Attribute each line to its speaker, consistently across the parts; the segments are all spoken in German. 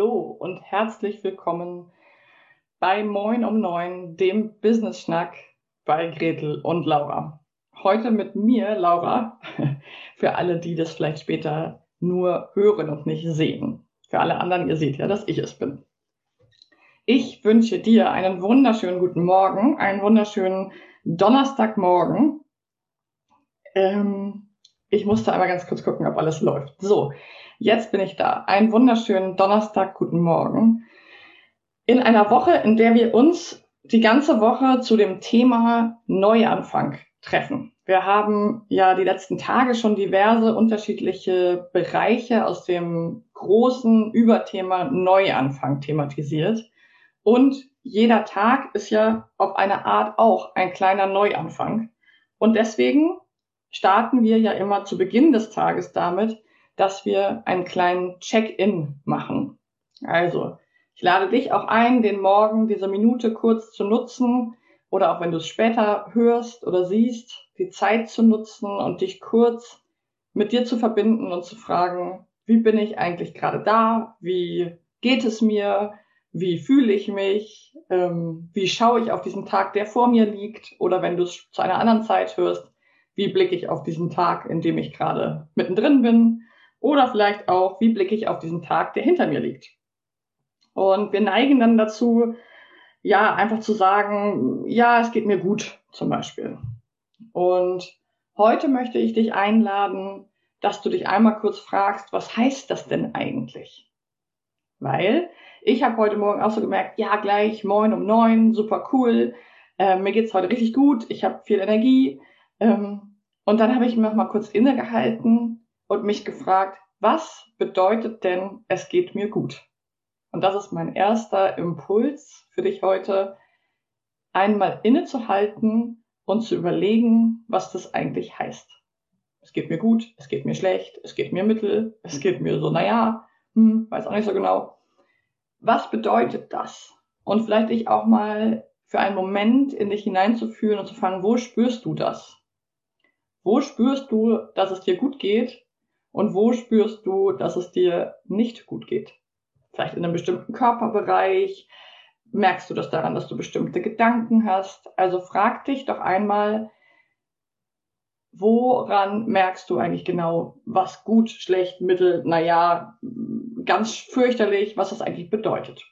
Speaker 1: Hallo und herzlich willkommen bei Moin um 9, dem Business Schnack bei Gretel und Laura. Heute mit mir, Laura, für alle, die das vielleicht später nur hören und nicht sehen. Für alle anderen, ihr seht ja, dass ich es bin. Ich wünsche dir einen wunderschönen guten Morgen, einen wunderschönen Donnerstagmorgen. Ähm, ich musste einmal ganz kurz gucken, ob alles läuft. So, jetzt bin ich da. Einen wunderschönen Donnerstag, guten Morgen. In einer Woche, in der wir uns die ganze Woche zu dem Thema Neuanfang treffen. Wir haben ja die letzten Tage schon diverse unterschiedliche Bereiche aus dem großen Überthema Neuanfang thematisiert. Und jeder Tag ist ja auf eine Art auch ein kleiner Neuanfang. Und deswegen starten wir ja immer zu Beginn des Tages damit, dass wir einen kleinen Check-in machen. Also, ich lade dich auch ein, den Morgen diese Minute kurz zu nutzen oder auch wenn du es später hörst oder siehst, die Zeit zu nutzen und dich kurz mit dir zu verbinden und zu fragen, wie bin ich eigentlich gerade da? Wie geht es mir? Wie fühle ich mich? Ähm, wie schaue ich auf diesen Tag, der vor mir liegt? Oder wenn du es zu einer anderen Zeit hörst, wie blicke ich auf diesen Tag, in dem ich gerade mittendrin bin? Oder vielleicht auch, wie blicke ich auf diesen Tag, der hinter mir liegt? Und wir neigen dann dazu, ja, einfach zu sagen, ja, es geht mir gut, zum Beispiel. Und heute möchte ich dich einladen, dass du dich einmal kurz fragst, was heißt das denn eigentlich? Weil ich habe heute Morgen auch so gemerkt, ja, gleich moin um neun, super cool, äh, mir geht's heute richtig gut, ich habe viel Energie. Ähm, und dann habe ich mir noch mal kurz innegehalten und mich gefragt, was bedeutet denn, es geht mir gut? Und das ist mein erster Impuls für dich heute, einmal innezuhalten und zu überlegen, was das eigentlich heißt. Es geht mir gut, es geht mir schlecht, es geht mir mittel, es geht mir so, naja, hm, weiß auch nicht so genau. Was bedeutet das? Und vielleicht dich auch mal für einen Moment in dich hineinzufühlen und zu fragen, wo spürst du das? Wo spürst du, dass es dir gut geht? Und wo spürst du, dass es dir nicht gut geht? Vielleicht in einem bestimmten Körperbereich, Merkst du das daran, dass du bestimmte Gedanken hast? Also frag dich doch einmal, woran merkst du eigentlich genau, was gut, schlecht, mittel, naja, ganz fürchterlich, was das eigentlich bedeutet?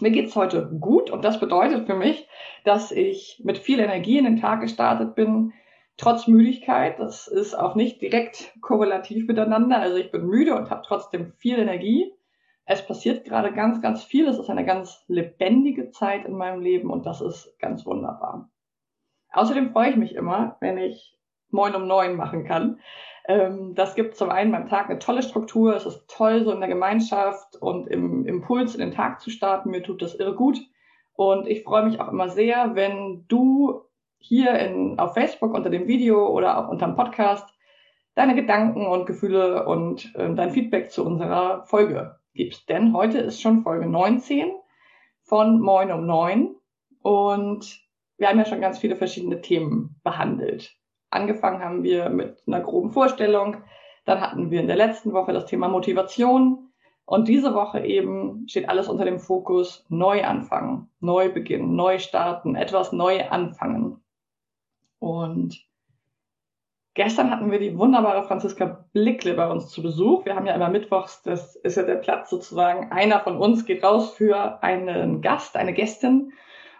Speaker 1: Mir geht's heute gut und das bedeutet für mich, dass ich mit viel Energie in den Tag gestartet bin, trotz Müdigkeit. Das ist auch nicht direkt korrelativ miteinander. Also ich bin müde und habe trotzdem viel Energie es passiert gerade ganz, ganz viel. Es ist eine ganz lebendige Zeit in meinem Leben und das ist ganz wunderbar. Außerdem freue ich mich immer, wenn ich Moin um neun machen kann. Ähm, das gibt zum einen beim Tag eine tolle Struktur. Es ist toll, so in der Gemeinschaft und im Impuls in den Tag zu starten. Mir tut das irre gut. Und ich freue mich auch immer sehr, wenn du hier in, auf Facebook unter dem Video oder auch unter dem Podcast deine Gedanken und Gefühle und äh, dein Feedback zu unserer Folge gibst. Denn heute ist schon Folge 19 von Moin um 9 und wir haben ja schon ganz viele verschiedene Themen behandelt. Angefangen haben wir mit einer groben Vorstellung, dann hatten wir in der letzten Woche das Thema Motivation und diese Woche eben steht alles unter dem Fokus neu anfangen, neu beginnen, neu starten, etwas neu anfangen. Und Gestern hatten wir die wunderbare Franziska Blickle bei uns zu Besuch. Wir haben ja immer mittwochs, das ist ja der Platz sozusagen, einer von uns geht raus für einen Gast, eine Gästin.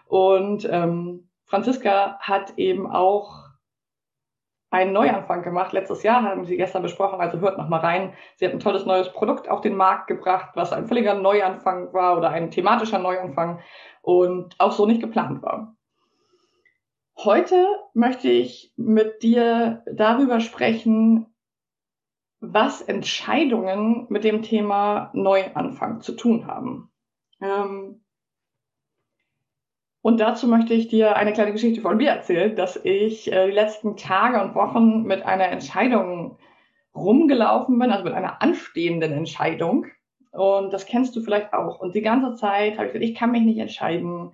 Speaker 1: Und ähm, Franziska hat eben auch einen Neuanfang gemacht. Letztes Jahr haben sie gestern besprochen, also hört noch mal rein. Sie hat ein tolles neues Produkt auf den Markt gebracht, was ein völliger Neuanfang war oder ein thematischer Neuanfang und auch so nicht geplant war. Heute möchte ich mit dir darüber sprechen, was Entscheidungen mit dem Thema Neuanfang zu tun haben. Ähm und dazu möchte ich dir eine kleine Geschichte von mir erzählen, dass ich äh, die letzten Tage und Wochen mit einer Entscheidung rumgelaufen bin, also mit einer anstehenden Entscheidung. Und das kennst du vielleicht auch. Und die ganze Zeit habe ich gesagt, ich kann mich nicht entscheiden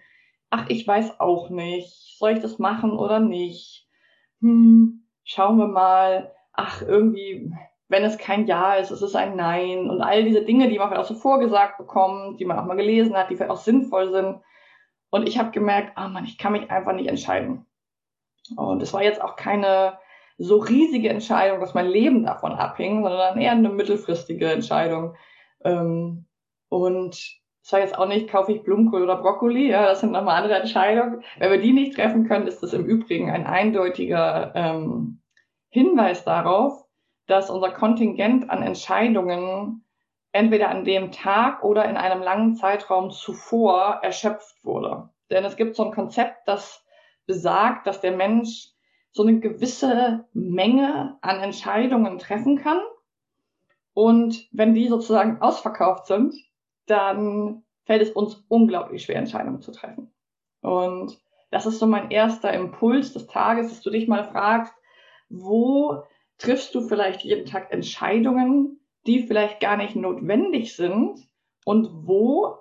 Speaker 1: ach, ich weiß auch nicht, soll ich das machen oder nicht? Hm, schauen wir mal, ach, irgendwie, wenn es kein Ja ist, ist es ein Nein und all diese Dinge, die man vielleicht auch so vorgesagt bekommt, die man auch mal gelesen hat, die vielleicht auch sinnvoll sind. Und ich habe gemerkt, ah Mann, ich kann mich einfach nicht entscheiden. Und es war jetzt auch keine so riesige Entscheidung, dass mein Leben davon abhing, sondern eher eine mittelfristige Entscheidung. Ähm, und das war jetzt auch nicht, kaufe ich Blumenkohl oder Brokkoli, ja, das sind nochmal andere Entscheidungen. Wenn wir die nicht treffen können, ist das im Übrigen ein eindeutiger ähm, Hinweis darauf, dass unser Kontingent an Entscheidungen entweder an dem Tag oder in einem langen Zeitraum zuvor erschöpft wurde. Denn es gibt so ein Konzept, das besagt, dass der Mensch so eine gewisse Menge an Entscheidungen treffen kann. Und wenn die sozusagen ausverkauft sind, dann fällt es uns unglaublich schwer, Entscheidungen zu treffen. Und das ist so mein erster Impuls des Tages, dass du dich mal fragst, wo triffst du vielleicht jeden Tag Entscheidungen, die vielleicht gar nicht notwendig sind und wo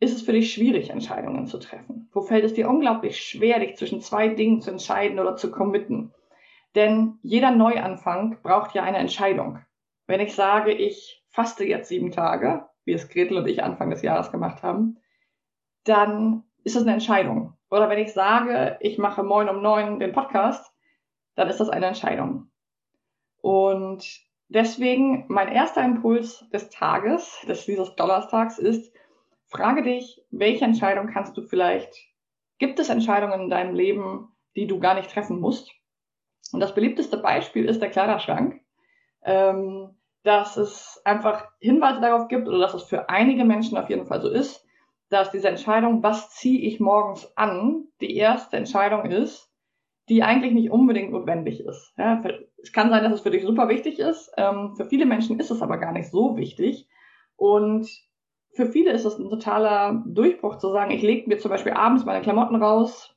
Speaker 1: ist es für dich schwierig, Entscheidungen zu treffen? Wo fällt es dir unglaublich schwer, dich zwischen zwei Dingen zu entscheiden oder zu committen? Denn jeder Neuanfang braucht ja eine Entscheidung. Wenn ich sage, ich faste jetzt sieben Tage, wie es Gretel und ich Anfang des Jahres gemacht haben, dann ist das eine Entscheidung. Oder wenn ich sage, ich mache Moin um neun den Podcast, dann ist das eine Entscheidung. Und deswegen mein erster Impuls des Tages, des dieses Donnerstags ist, frage dich, welche Entscheidung kannst du vielleicht, gibt es Entscheidungen in deinem Leben, die du gar nicht treffen musst? Und das beliebteste Beispiel ist der Kleiderschrank. Ähm, dass es einfach Hinweise darauf gibt oder dass es für einige Menschen auf jeden Fall so ist, dass diese Entscheidung, was ziehe ich morgens an, die erste Entscheidung ist, die eigentlich nicht unbedingt notwendig ist. Ja, es kann sein, dass es für dich super wichtig ist. Ähm, für viele Menschen ist es aber gar nicht so wichtig. Und für viele ist es ein totaler Durchbruch zu sagen, ich lege mir zum Beispiel abends meine Klamotten raus,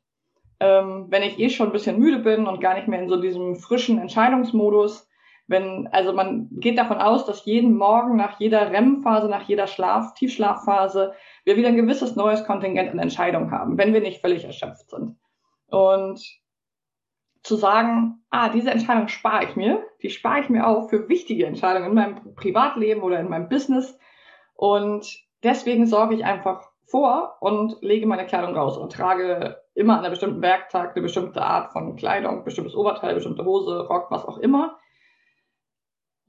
Speaker 1: ähm, wenn ich eh schon ein bisschen müde bin und gar nicht mehr in so diesem frischen Entscheidungsmodus wenn, also man geht davon aus, dass jeden Morgen nach jeder REM-Phase, nach jeder Schlaf, Tiefschlafphase, wir wieder ein gewisses neues Kontingent an Entscheidungen haben, wenn wir nicht völlig erschöpft sind. Und zu sagen, ah, diese Entscheidung spare ich mir, die spare ich mir auch für wichtige Entscheidungen in meinem Privatleben oder in meinem Business. Und deswegen sorge ich einfach vor und lege meine Kleidung raus und trage immer an einem bestimmten Werktag eine bestimmte Art von Kleidung, bestimmtes Oberteil, bestimmte Hose, Rock, was auch immer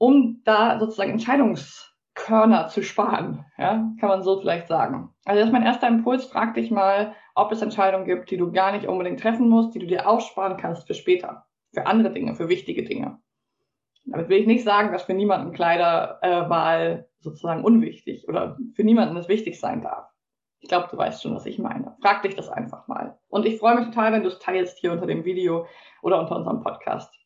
Speaker 1: um da sozusagen Entscheidungskörner zu sparen. Ja, kann man so vielleicht sagen. Also das ist mein erster Impuls. Frag dich mal, ob es Entscheidungen gibt, die du gar nicht unbedingt treffen musst, die du dir aufsparen kannst für später, für andere Dinge, für wichtige Dinge. Damit will ich nicht sagen, dass für niemanden Kleiderwahl äh, sozusagen unwichtig oder für niemanden es wichtig sein darf. Ich glaube, du weißt schon, was ich meine. Frag dich das einfach mal. Und ich freue mich total, wenn du es teilst hier unter dem Video oder unter unserem Podcast.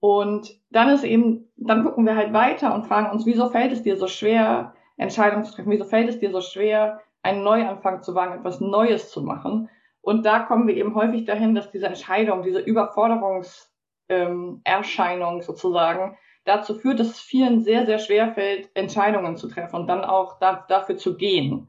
Speaker 1: Und dann ist eben, dann gucken wir halt weiter und fragen uns, wieso fällt es dir so schwer, Entscheidungen zu treffen? Wieso fällt es dir so schwer, einen Neuanfang zu wagen, etwas Neues zu machen? Und da kommen wir eben häufig dahin, dass diese Entscheidung, diese Überforderungserscheinung ähm, sozusagen dazu führt, dass es vielen sehr, sehr schwer fällt, Entscheidungen zu treffen und dann auch da, dafür zu gehen.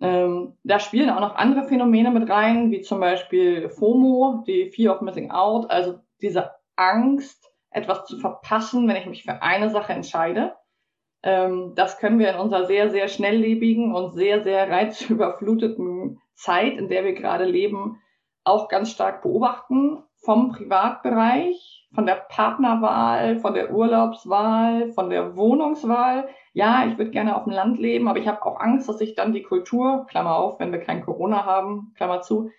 Speaker 1: Ähm, da spielen auch noch andere Phänomene mit rein, wie zum Beispiel FOMO, die Fear of Missing Out, also diese Angst, etwas zu verpassen, wenn ich mich für eine Sache entscheide. Ähm, das können wir in unserer sehr, sehr schnelllebigen und sehr, sehr reizüberfluteten Zeit, in der wir gerade leben, auch ganz stark beobachten. vom Privatbereich, von der Partnerwahl, von der Urlaubswahl, von der Wohnungswahl. Ja, ich würde gerne auf dem Land leben, aber ich habe auch Angst, dass ich dann die Kultur, Klammer auf, wenn wir kein Corona haben, Klammer zu,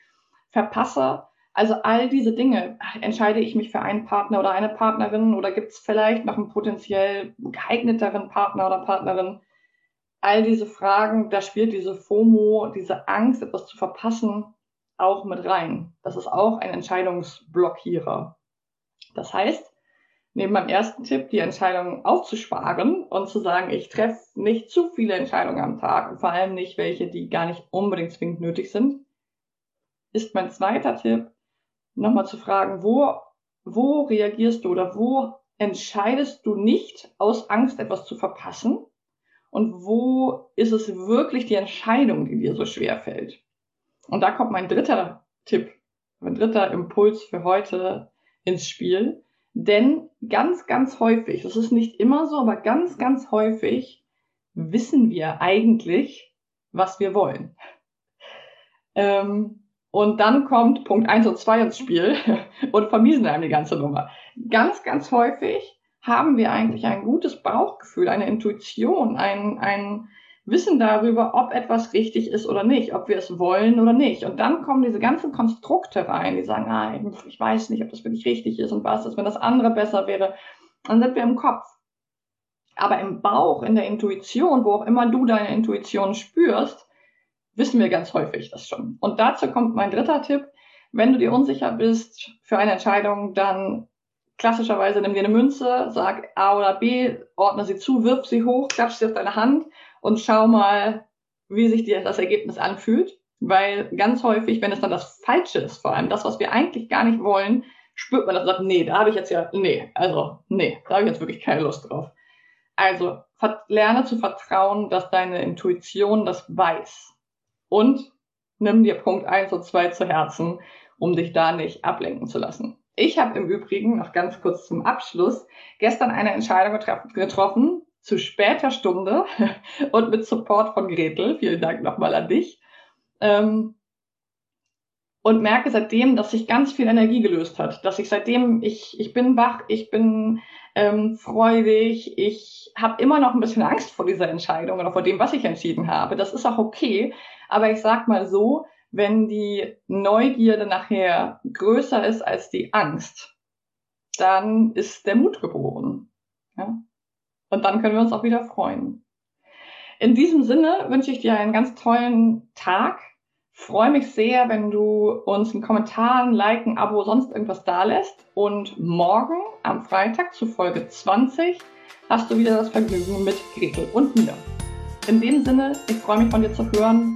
Speaker 1: verpasse. Also all diese Dinge, entscheide ich mich für einen Partner oder eine Partnerin oder gibt es vielleicht noch einen potenziell geeigneteren Partner oder Partnerin? All diese Fragen, da spielt diese FOMO, diese Angst, etwas zu verpassen, auch mit rein. Das ist auch ein Entscheidungsblockierer. Das heißt, neben meinem ersten Tipp, die Entscheidung aufzusparen und zu sagen, ich treffe nicht zu viele Entscheidungen am Tag und vor allem nicht welche, die gar nicht unbedingt zwingend nötig sind, ist mein zweiter Tipp, nochmal zu fragen, wo, wo reagierst du oder wo entscheidest du nicht aus Angst, etwas zu verpassen? Und wo ist es wirklich die Entscheidung, die dir so schwer fällt? Und da kommt mein dritter Tipp, mein dritter Impuls für heute ins Spiel. Denn ganz, ganz häufig, das ist nicht immer so, aber ganz, ganz häufig wissen wir eigentlich, was wir wollen. Ähm, und dann kommt Punkt 1 und 2 ins Spiel und vermiesen einem die ganze Nummer. Ganz, ganz häufig haben wir eigentlich ein gutes Bauchgefühl, eine Intuition, ein, ein Wissen darüber, ob etwas richtig ist oder nicht, ob wir es wollen oder nicht. Und dann kommen diese ganzen Konstrukte rein, die sagen, ah, ich weiß nicht, ob das wirklich richtig ist und was ist, wenn das andere besser wäre. Dann sind wir im Kopf. Aber im Bauch, in der Intuition, wo auch immer du deine Intuition spürst, wissen wir ganz häufig das schon. Und dazu kommt mein dritter Tipp. Wenn du dir unsicher bist für eine Entscheidung, dann klassischerweise nimm dir eine Münze, sag A oder B, ordne sie zu, wirf sie hoch, klatsch sie auf deine Hand und schau mal, wie sich dir das Ergebnis anfühlt. Weil ganz häufig, wenn es dann das Falsche ist, vor allem das, was wir eigentlich gar nicht wollen, spürt man das und sagt, nee, da habe ich jetzt ja, nee, also, nee, da habe ich jetzt wirklich keine Lust drauf. Also, lerne zu vertrauen, dass deine Intuition das weiß und nimm dir Punkt 1 und 2 zu Herzen, um dich da nicht ablenken zu lassen. Ich habe im Übrigen, noch ganz kurz zum Abschluss, gestern eine Entscheidung getroffen, zu später Stunde und mit Support von Gretel. Vielen Dank nochmal an dich. Ähm, und merke seitdem, dass sich ganz viel Energie gelöst hat. Dass ich seitdem, ich, ich bin wach, ich bin ähm, freudig, ich habe immer noch ein bisschen Angst vor dieser Entscheidung oder vor dem, was ich entschieden habe. Das ist auch okay. Aber ich sag mal so, wenn die Neugierde nachher größer ist als die Angst, dann ist der Mut geboren. Ja? Und dann können wir uns auch wieder freuen. In diesem Sinne wünsche ich dir einen ganz tollen Tag Freue mich sehr, wenn du uns einen Kommentar, ein Like, ein Abo, sonst irgendwas da lässt. Und morgen am Freitag zu Folge 20 hast du wieder das Vergnügen mit Gretel und mir. In dem Sinne, ich freue mich von dir zu hören.